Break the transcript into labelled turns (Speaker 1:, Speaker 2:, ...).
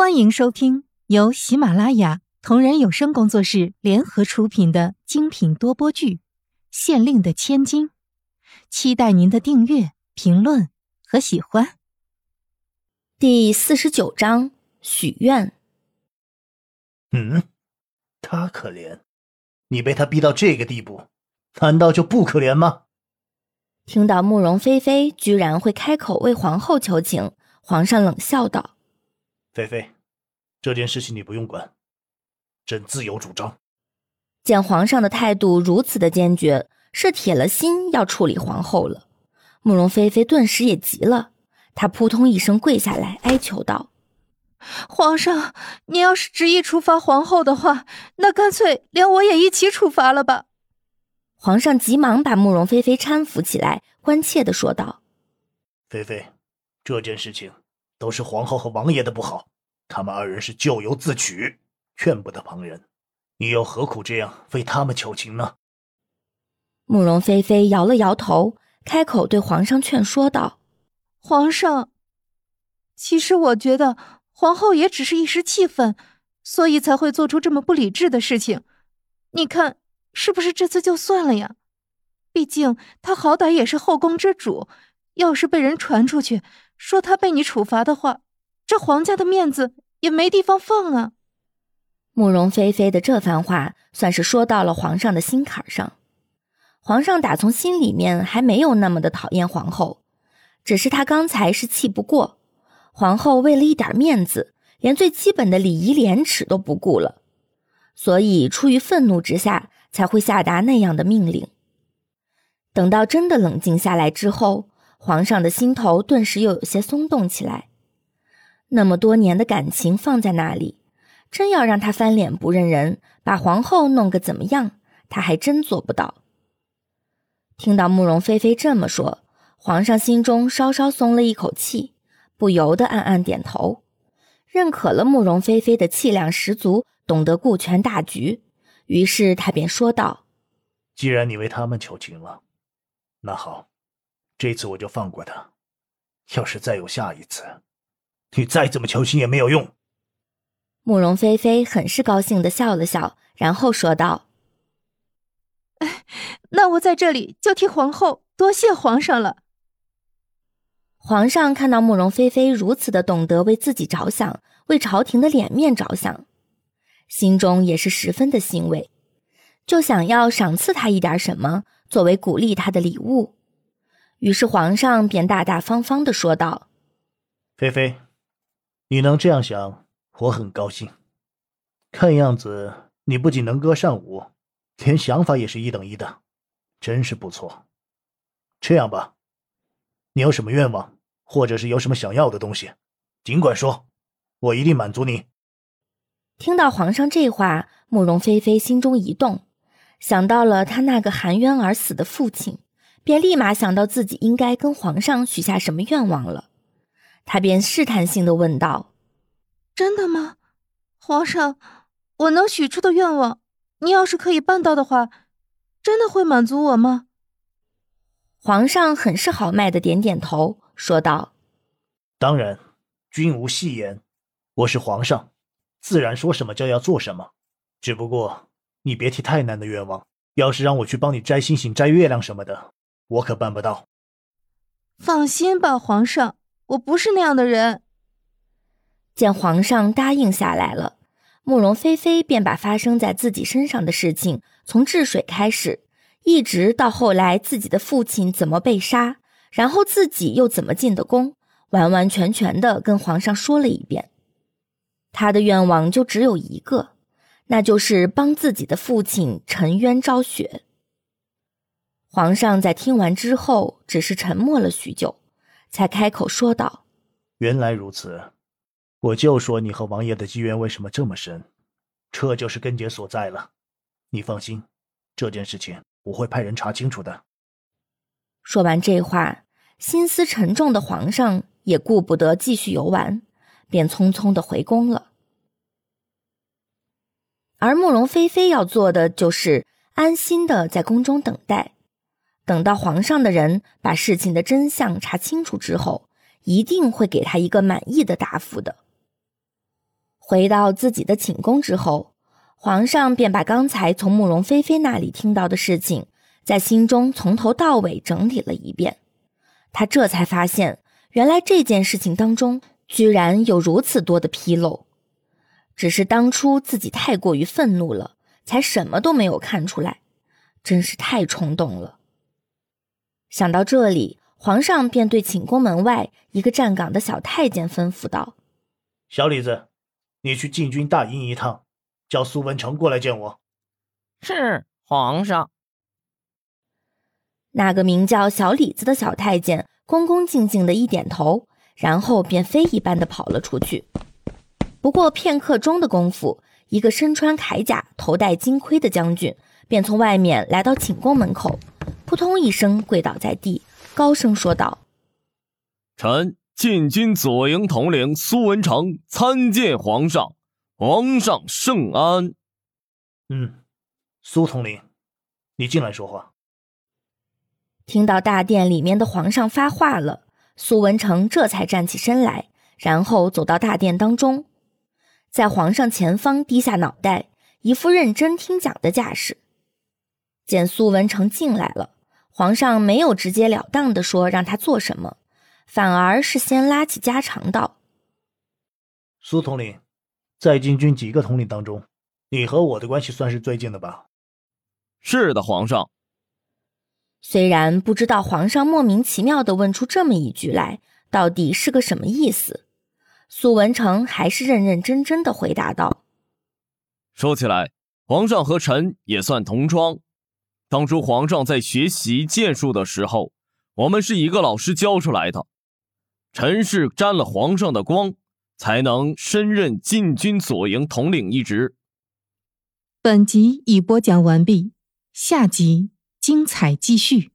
Speaker 1: 欢迎收听由喜马拉雅同人有声工作室联合出品的精品多播剧《县令的千金》，期待您的订阅、评论和喜欢。
Speaker 2: 第四十九章许愿。
Speaker 3: 嗯，他可怜，你被他逼到这个地步，难道就不可怜吗？
Speaker 2: 听到慕容菲菲居然会开口为皇后求情，皇上冷笑道。
Speaker 3: 菲菲，这件事情你不用管，朕自有主张。
Speaker 2: 见皇上的态度如此的坚决，是铁了心要处理皇后了。慕容菲菲顿时也急了，她扑通一声跪下来，哀求道：“
Speaker 1: 皇上，您要是执意处罚皇后的话，那干脆连我也一起处罚了吧。”
Speaker 2: 皇上急忙把慕容菲菲搀扶起来，关切的说道：“
Speaker 3: 菲菲，这件事情……”都是皇后和王爷的不好，他们二人是咎由自取，劝不得旁人。你又何苦这样为他们求情呢？
Speaker 2: 慕容菲菲摇了摇头，开口对皇上劝说道：“
Speaker 1: 皇上，其实我觉得皇后也只是一时气愤，所以才会做出这么不理智的事情。你看，是不是这次就算了呀？毕竟她好歹也是后宫之主，要是被人传出去……”说他被你处罚的话，这皇家的面子也没地方放啊！
Speaker 2: 慕容菲菲的这番话算是说到了皇上的心坎上。皇上打从心里面还没有那么的讨厌皇后，只是他刚才是气不过，皇后为了一点面子，连最基本的礼仪廉耻都不顾了，所以出于愤怒之下才会下达那样的命令。等到真的冷静下来之后。皇上的心头顿时又有些松动起来，那么多年的感情放在那里，真要让他翻脸不认人，把皇后弄个怎么样，他还真做不到。听到慕容菲菲这么说，皇上心中稍稍松了一口气，不由得暗暗点头，认可了慕容菲菲的气量十足，懂得顾全大局。于是他便说道：“
Speaker 3: 既然你为他们求情了，那好。”这次我就放过他，要是再有下一次，你再怎么求情也没有用。
Speaker 2: 慕容菲菲很是高兴的笑了笑，然后说道：“
Speaker 1: 哎，那我在这里就替皇后多谢皇上了。”
Speaker 2: 皇上看到慕容菲菲如此的懂得为自己着想，为朝廷的脸面着想，心中也是十分的欣慰，就想要赏赐她一点什么，作为鼓励她的礼物。于是皇上便大大方方的说道：“
Speaker 3: 菲菲，你能这样想，我很高兴。看样子你不仅能歌善舞，连想法也是一等一的，真是不错。这样吧，你有什么愿望，或者是有什么想要的东西，尽管说，我一定满足你。”
Speaker 2: 听到皇上这话，慕容菲菲心中一动，想到了她那个含冤而死的父亲。便立马想到自己应该跟皇上许下什么愿望了，他便试探性的问道：“
Speaker 1: 真的吗，皇上？我能许出的愿望，你要是可以办到的话，真的会满足我吗？”
Speaker 2: 皇上很是豪迈的点点头，说道：“
Speaker 3: 当然，君无戏言，我是皇上，自然说什么就要做什么。只不过你别提太难的愿望，要是让我去帮你摘星星、摘月亮什么的。”我可办不到。
Speaker 1: 放心吧，皇上，我不是那样的人。
Speaker 2: 见皇上答应下来了，慕容菲菲便把发生在自己身上的事情，从治水开始，一直到后来自己的父亲怎么被杀，然后自己又怎么进的宫，完完全全的跟皇上说了一遍。他的愿望就只有一个，那就是帮自己的父亲沉冤昭雪。皇上在听完之后，只是沉默了许久，才开口说道：“
Speaker 3: 原来如此，我就说你和王爷的机缘为什么这么深，这就是根结所在了。你放心，这件事情我会派人查清楚的。”
Speaker 2: 说完这话，心思沉重的皇上也顾不得继续游玩，便匆匆的回宫了。而慕容菲菲要做的就是安心的在宫中等待。等到皇上的人把事情的真相查清楚之后，一定会给他一个满意的答复的。回到自己的寝宫之后，皇上便把刚才从慕容菲菲那里听到的事情，在心中从头到尾整理了一遍。他这才发现，原来这件事情当中居然有如此多的纰漏。只是当初自己太过于愤怒了，才什么都没有看出来，真是太冲动了。想到这里，皇上便对寝宫门外一个站岗的小太监吩咐道：“
Speaker 3: 小李子，你去禁军大营一趟，叫苏文成过来见我。”
Speaker 4: 是皇上。
Speaker 2: 那个名叫小李子的小太监恭恭敬敬的一点头，然后便飞一般的跑了出去。不过片刻钟的功夫，一个身穿铠甲、头戴金盔的将军便从外面来到寝宫门口，扑通一声跪倒在地，高声说道：“
Speaker 5: 臣禁军左营统领苏文成参见皇上，皇上圣安。”
Speaker 3: 嗯，苏统领，你进来说话。
Speaker 2: 听到大殿里面的皇上发话了，苏文成这才站起身来，然后走到大殿当中，在皇上前方低下脑袋，一副认真听讲的架势。见苏文成进来了，皇上没有直截了当的说让他做什么，反而是先拉起家常道：“
Speaker 3: 苏统领，在禁军几个统领当中，你和我的关系算是最近的吧？”“
Speaker 5: 是的，皇上。”
Speaker 2: 虽然不知道皇上莫名其妙的问出这么一句来，到底是个什么意思，苏文成还是认认真真的回答道：“
Speaker 5: 说起来，皇上和臣也算同窗。当初皇上在学习剑术的时候，我们是一个老师教出来的。臣是沾了皇上的光，才能升任禁军左营统领一职。”
Speaker 6: 本集已播讲完毕，下集。精彩继续。